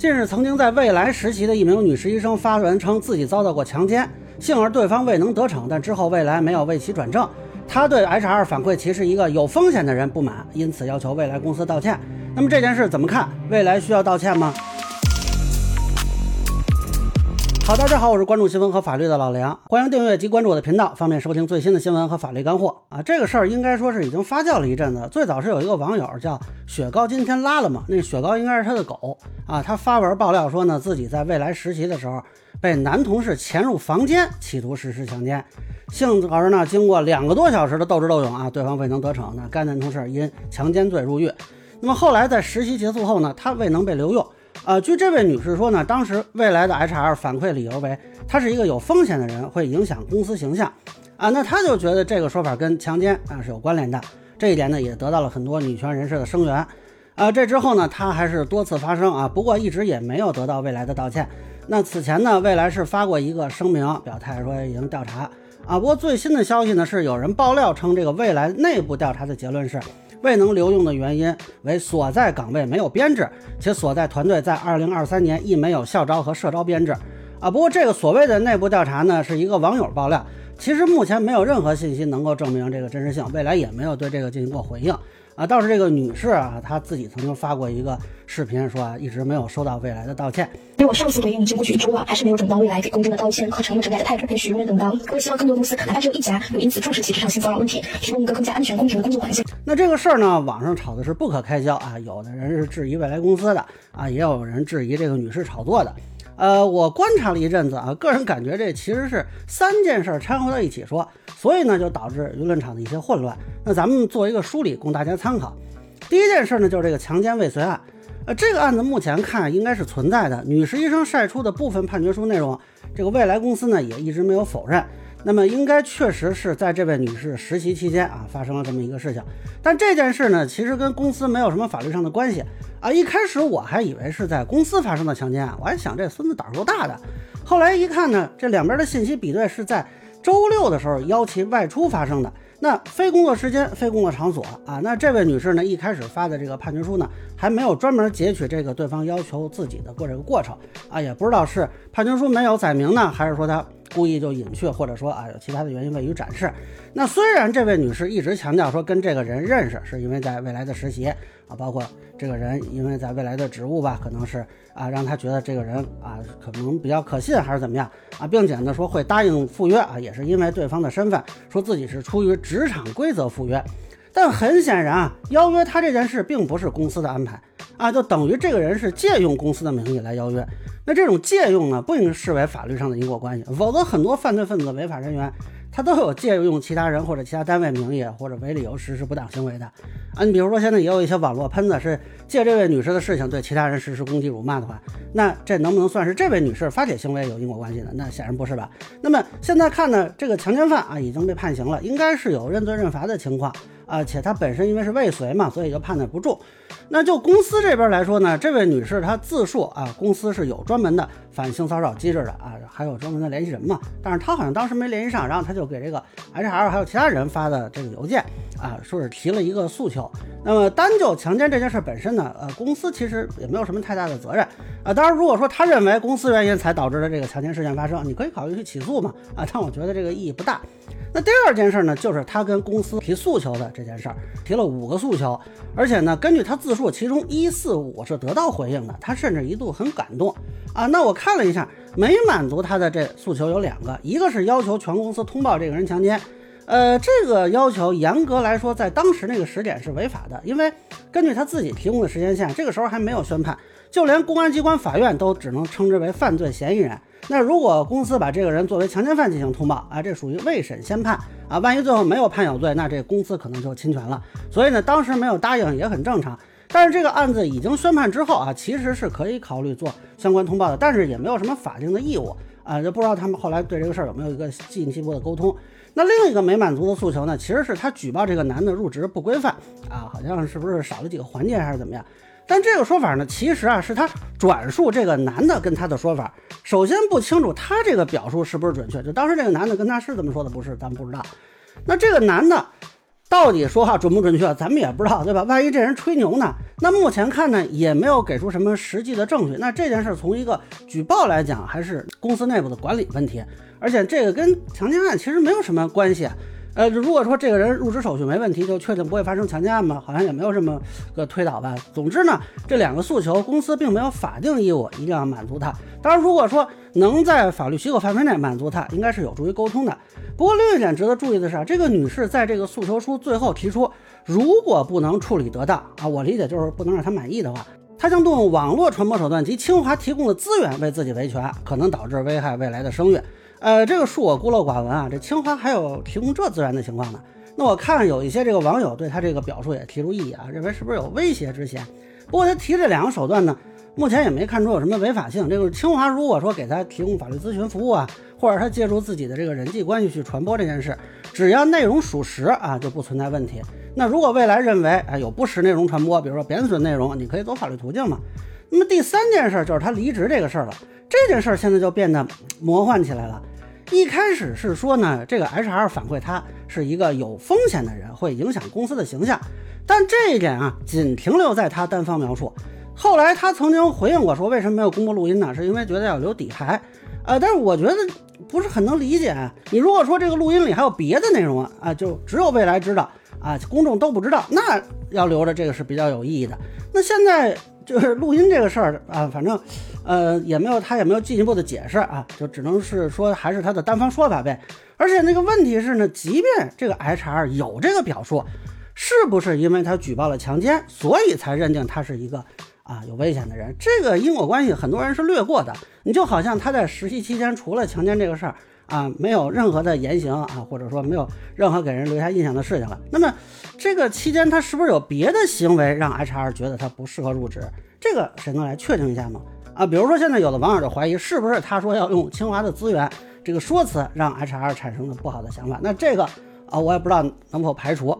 近日曾经在未来实习的一名女实习生发文称自己遭到过强奸，幸而对方未能得逞，但之后未来没有为其转正。她对 HR 反馈其是一个有风险的人不满，因此要求未来公司道歉。那么这件事怎么看？未来需要道歉吗？好，大家好，我是关注新闻和法律的老梁，欢迎订阅及关注我的频道，方便收听最新的新闻和法律干货啊。这个事儿应该说是已经发酵了一阵子。最早是有一个网友叫雪糕，今天拉了嘛？那雪糕应该是他的狗啊。他发文爆料说呢，自己在未来实习的时候被男同事潜入房间，企图实施强奸。幸而呢，经过两个多小时的斗智斗勇啊，对方未能得逞，那该男同事因强奸罪入狱。那么后来在实习结束后呢，他未能被留用。呃，据这位女士说呢，当时未来的 HR 反馈理由为她是一个有风险的人，会影响公司形象啊。那她就觉得这个说法跟强奸啊是有关联的，这一点呢也得到了很多女权人士的声援啊。这之后呢，她还是多次发声啊，不过一直也没有得到未来的道歉。那此前呢，未来是发过一个声明，表态说已经调查啊。不过最新的消息呢，是有人爆料称这个未来内部调查的结论是。未能留用的原因为所在岗位没有编制，且所在团队在二零二三年亦没有校招和社招编制。啊，不过这个所谓的内部调查呢，是一个网友爆料，其实目前没有任何信息能够证明这个真实性，未来也没有对这个进行过回应。啊，倒是这个女士啊，她自己曾经发过一个视频，说啊，一直没有收到未来的道歉。因为我上次回应经过去一周了，还是没有等到未来给公众的道歉和承诺整改的态度，也许永远等到。我也希望更多公司，哪怕只有一家，有因此重视其职场性骚扰问题，提供一个更加安全、公平的工作环境。那这个事儿呢，网上炒的是不可开交啊，有的人是质疑未来公司的啊，也有人质疑这个女士炒作的。呃，我观察了一阵子啊，个人感觉这其实是三件事掺和到一起说，所以呢就导致舆论场的一些混乱。那咱们做一个梳理，供大家参考。第一件事呢，就是这个强奸未遂案。呃，这个案子目前看应该是存在的。女实习生晒出的部分判决书内容，这个未来公司呢也一直没有否认。那么应该确实是在这位女士实习期间啊发生了这么一个事情。但这件事呢，其实跟公司没有什么法律上的关系啊。一开始我还以为是在公司发生的强奸案，我还想这孙子胆儿够大的。后来一看呢，这两边的信息比对是在周六的时候邀其外出发生的。那非工作时间、非工作场所啊，那这位女士呢，一开始发的这个判决书呢，还没有专门截取这个对方要求自己的过这个过程啊，也不知道是判决书没有载明呢，还是说她故意就隐去，或者说啊有其他的原因未予展示。那虽然这位女士一直强调说跟这个人认识，是因为在未来的实习啊，包括这个人因为在未来的职务吧，可能是啊让她觉得这个人啊可能比较可信，还是怎么样啊，并且呢说会答应赴约啊，也是因为对方的身份，说自己是出于职场规则赴约。但很显然啊，邀约他这件事并不是公司的安排啊，就等于这个人是借用公司的名义来邀约。那这种借用呢，不应视为法律上的因果关系，否则很多犯罪分子、违法人员。他都有借用其他人或者其他单位名义或者为理由实施不当行为的啊，你比如说现在也有一些网络喷子是借这位女士的事情对其他人实施攻击辱骂的话，那这能不能算是这位女士发帖行为有因果关系呢？那显然不是吧。那么现在看呢，这个强奸犯啊已经被判刑了，应该是有认罪认罚的情况。而，且他本身因为是未遂嘛，所以就判的不重。那就公司这边来说呢，这位女士她自述啊，公司是有专门的反性骚扰机制的啊，还有专门的联系人嘛。但是她好像当时没联系上，然后她就给这个 HR 还有其他人发的这个邮件啊，说是提了一个诉求。那么单就强奸这件事本身呢，呃，公司其实也没有什么太大的责任啊。当然，如果说他认为公司原因才导致了这个强奸事件发生，你可以考虑去起诉嘛啊。但我觉得这个意义不大。那第二件事呢，就是他跟公司提诉求的这件事儿，提了五个诉求，而且呢，根据他自述，其中一四五是得到回应的，他甚至一度很感动啊。那我看了一下，没满足他的这诉求有两个，一个是要求全公司通报这个人强奸，呃，这个要求严格来说，在当时那个时点是违法的，因为根据他自己提供的时间线，这个时候还没有宣判，就连公安机关、法院都只能称之为犯罪嫌疑人。那如果公司把这个人作为强奸犯进行通报啊，这属于未审先判啊，万一最后没有判有罪，那这公司可能就侵权了。所以呢，当时没有答应也很正常。但是这个案子已经宣判之后啊，其实是可以考虑做相关通报的，但是也没有什么法定的义务啊，就不知道他们后来对这个事儿有没有一个进一步的沟通。那另一个没满足的诉求呢，其实是他举报这个男的入职不规范啊，好像是不是少了几个环节还是怎么样？但这个说法呢，其实啊是他转述这个男的跟他的说法。首先不清楚他这个表述是不是准确，就当时这个男的跟他是这么说的，不是，咱不知道。那这个男的到底说话准不准确，咱们也不知道，对吧？万一这人吹牛呢？那目前看呢，也没有给出什么实际的证据。那这件事从一个举报来讲，还是公司内部的管理问题，而且这个跟强奸案其实没有什么关系。呃，如果说这个人入职手续没问题，就确定不会发生强奸案吗？好像也没有这么个推导吧。总之呢，这两个诉求，公司并没有法定义务一定要满足他。当然，如果说能在法律许可范围内满足他，应该是有助于沟通的。不过，另一点值得注意的是啊，这个女士在这个诉求书最后提出，如果不能处理得当啊，我理解就是不能让她满意的话，她将动用网络传播手段及清华提供的资源为自己维权，可能导致危害未来的声誉。呃，这个恕我孤陋寡闻啊，这清华还有提供这资源的情况呢。那我看有一些这个网友对他这个表述也提出异议啊，认为是不是有威胁之嫌？不过他提这两个手段呢，目前也没看出有什么违法性。这个清华如果说给他提供法律咨询服务啊，或者他借助自己的这个人际关系去传播这件事，只要内容属实啊，就不存在问题。那如果未来认为啊有不实内容传播，比如说贬损内容，你可以走法律途径嘛。那么第三件事就是他离职这个事儿了，这件事儿现在就变得魔幻起来了。一开始是说呢，这个 HR 反馈他是一个有风险的人，会影响公司的形象。但这一点啊，仅停留在他单方描述。后来他曾经回应我说，为什么没有公布录音呢？是因为觉得要留底牌。呃，但是我觉得不是很能理解。你如果说这个录音里还有别的内容啊，就只有未来知道啊，公众都不知道，那要留着这个是比较有意义的。那现在。就是录音这个事儿啊，反正，呃，也没有他也没有进一步的解释啊，就只能是说还是他的单方说法呗。而且那个问题是呢，即便这个 HR 有这个表述，是不是因为他举报了强奸，所以才认定他是一个啊有危险的人？这个因果关系很多人是略过的。你就好像他在实习期间除了强奸这个事儿。啊，没有任何的言行啊，或者说没有任何给人留下印象的事情了。那么，这个期间他是不是有别的行为让 HR 觉得他不适合入职？这个谁能来确定一下吗？啊，比如说现在有的网友就怀疑，是不是他说要用清华的资源这个说辞让 HR 产生了不好的想法？那这个啊，我也不知道能否排除。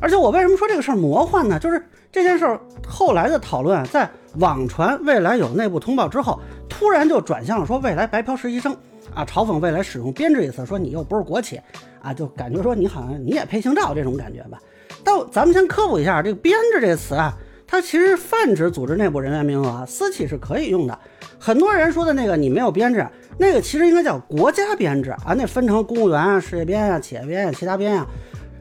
而且我为什么说这个事儿魔幻呢？就是这件事儿后来的讨论，在网传未来有内部通报之后，突然就转向了说未来白嫖实习生。啊，嘲讽未来使用编制一词，说你又不是国企，啊，就感觉说你好像你也配姓赵这种感觉吧。但咱们先科普一下，这个编制这个词啊，它其实泛指组织内部人员名额，私企是可以用的。很多人说的那个你没有编制，那个其实应该叫国家编制啊，那分成公务员啊、事业编啊、企业编啊、其他编啊，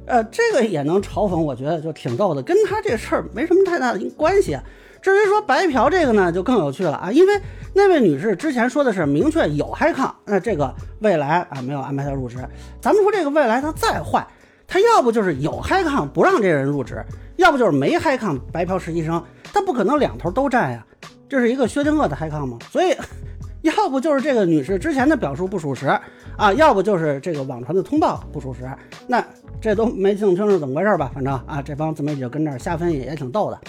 呃，这个也能嘲讽，我觉得就挺逗的，跟他这事儿没什么太大的关系。至于说白嫖这个呢，就更有趣了啊，因为那位女士之前说的是明确有嗨抗，那这个未来啊没有安排她入职。咱们说这个未来他再坏，他要不就是有嗨抗不让这人入职，要不就是没嗨抗白嫖实习生，他不可能两头都占呀。这是一个薛定谔的嗨抗吗？所以，要不就是这个女士之前的表述不属实啊，要不就是这个网传的通报不属实。那这都没弄清楚怎么回事吧？反正啊，这帮自媒体就跟这儿瞎分析，也挺逗的。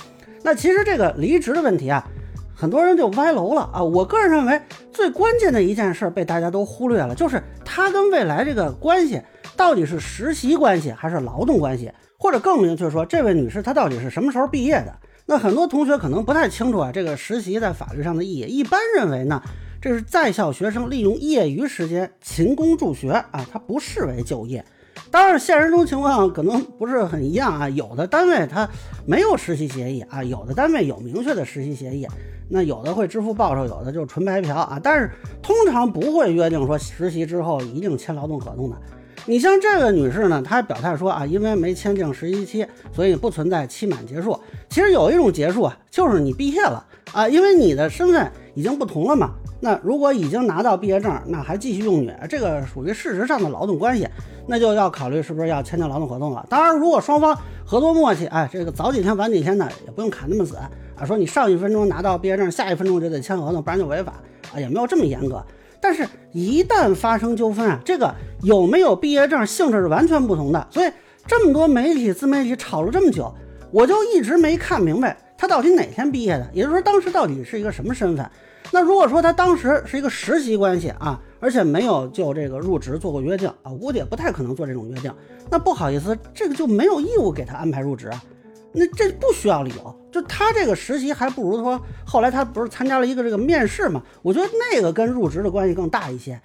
那其实这个离职的问题啊，很多人就歪楼了啊。我个人认为最关键的一件事被大家都忽略了，就是他跟未来这个关系到底是实习关系还是劳动关系，或者更明确说，这位女士她到底是什么时候毕业的？那很多同学可能不太清楚啊，这个实习在法律上的意义。一般认为呢，这是在校学生利用业余时间勤工助学啊，它不视为就业。当然，现实中情况可能不是很一样啊。有的单位它没有实习协议啊，有的单位有明确的实习协议，那有的会支付报酬，有的就纯白嫖啊。但是通常不会约定说实习之后一定签劳动合同的。你像这个女士呢，她表态说啊，因为没签订实习期，所以不存在期满结束。其实有一种结束啊，就是你毕业了啊，因为你的身份已经不同了嘛。那如果已经拿到毕业证，那还继续用女，这个属于事实上的劳动关系，那就要考虑是不是要签订劳动合同了。当然，如果双方合作默契，哎，这个早几天晚几天的也不用砍那么死啊。说你上一分钟拿到毕业证，下一分钟就得签合同，不然就违法啊，也没有这么严格。但是，一旦发生纠纷啊，这个有没有毕业证性质是完全不同的。所以，这么多媒体自媒体吵了这么久，我就一直没看明白他到底哪天毕业的，也就是说，当时到底是一个什么身份。那如果说他当时是一个实习关系啊，而且没有就这个入职做过约定啊，估计也不太可能做这种约定。那不好意思，这个就没有义务给他安排入职啊。那这不需要理由，就他这个实习还不如说后来他不是参加了一个这个面试嘛？我觉得那个跟入职的关系更大一些。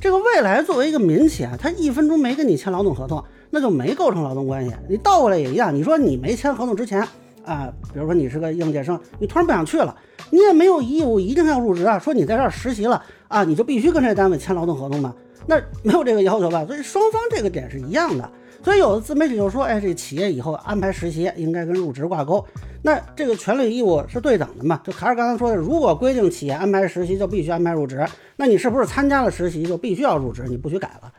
这个未来作为一个民企啊，他一分钟没跟你签劳动合同，那就没构成劳动关系。你倒过来也一样，你说你没签合同之前啊，比如说你是个应届生，你突然不想去了，你也没有义务一定要入职啊。说你在这儿实习了啊，你就必须跟这单位签劳动合同吗？那没有这个要求吧？所以双方这个点是一样的。所以有的自媒体就说，哎，这企业以后安排实习应该跟入职挂钩，那这个权利义务是对等的嘛？就还是刚才说的，如果规定企业安排实习就必须安排入职，那你是不是参加了实习就必须要入职？你不许改了。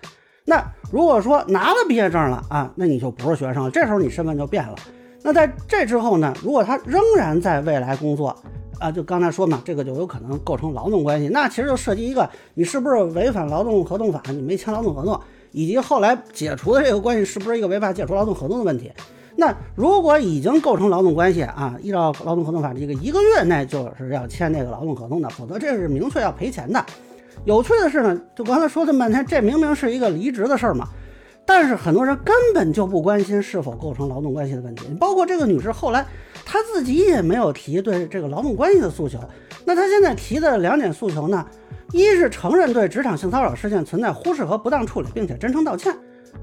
那如果说拿了毕业证了啊，那你就不是学生了，这时候你身份就变了。那在这之后呢，如果他仍然在未来工作啊，就刚才说嘛，这个就有可能构成劳动关系，那其实就涉及一个你是不是违反劳动合同法，你没签劳动合同。以及后来解除的这个关系是不是一个违法解除劳动合同的问题？那如果已经构成劳动关系啊，依照劳动合同法这个一个月内就是要签那个劳动合同的，否则这是明确要赔钱的。有趣的是呢，就刚才说这么半天，这明明是一个离职的事儿嘛，但是很多人根本就不关心是否构成劳动关系的问题。包括这个女士后来她自己也没有提对这个劳动关系的诉求。那她现在提的两点诉求呢？一是承认对职场性骚扰事件存在忽视和不当处理，并且真诚道歉；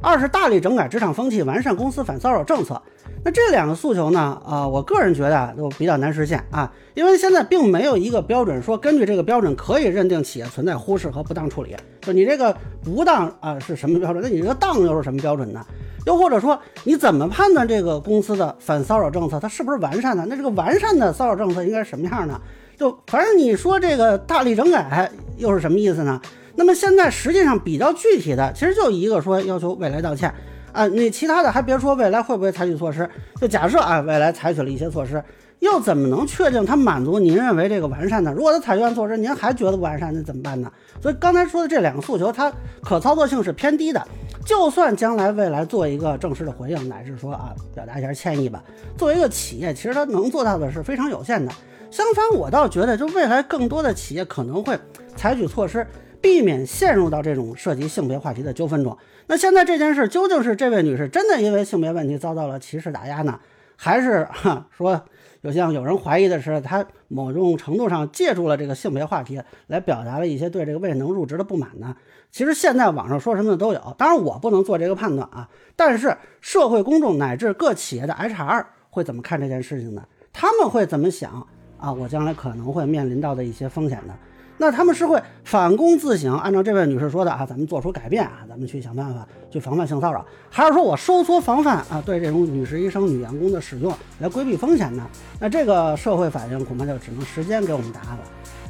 二是大力整改职场风气，完善公司反骚扰政策。那这两个诉求呢？啊，我个人觉得都比较难实现啊，因为现在并没有一个标准说根据这个标准可以认定企业存在忽视和不当处理。就你这个不当啊是什么标准？那你这个当又是什么标准呢？又或者说你怎么判断这个公司的反骚扰政策它是不是完善的？那这个完善的骚扰政策应该是什么样呢？就反正你说这个大力整改又是什么意思呢？那么现在实际上比较具体的，其实就一个说要求未来道歉啊，你其他的还别说未来会不会采取措施，就假设啊未来采取了一些措施，又怎么能确定它满足您认为这个完善呢？如果它采取完措施您还觉得不完善，那怎么办呢？所以刚才说的这两个诉求，它可操作性是偏低的。就算将来未来做一个正式的回应，乃至说啊表达一下歉意吧，作为一个企业，其实它能做到的是非常有限的。相反，我倒觉得，就未来更多的企业可能会采取措施，避免陷入到这种涉及性别话题的纠纷中。那现在这件事究竟是这位女士真的因为性别问题遭到了歧视打压呢，还是哈说有像有人怀疑的是她某种程度上借助了这个性别话题来表达了一些对这个未能入职的不满呢？其实现在网上说什么的都有，当然我不能做这个判断啊。但是社会公众乃至各企业的 HR 会怎么看这件事情呢？他们会怎么想？啊，我将来可能会面临到的一些风险呢，那他们是会反躬自省，按照这位女士说的啊，咱们做出改变啊，咱们去想办法去防范性骚扰，还是说我收缩防范啊，对这种女实习生、女员工的使用来规避风险呢？那这个社会反应恐怕就只能时间给我们答案了。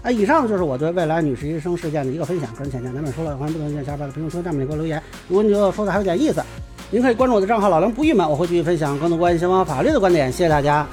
啊，以上就是我对未来女实习生事件的一个分享，个人浅见，咱们说了，欢迎不同意见小伙伴在评论区下面给我留言。如果你觉得说的还有点意思，您可以关注我的账号老梁不郁闷，我会继续分享更多关于刑法法律的观点。谢谢大家。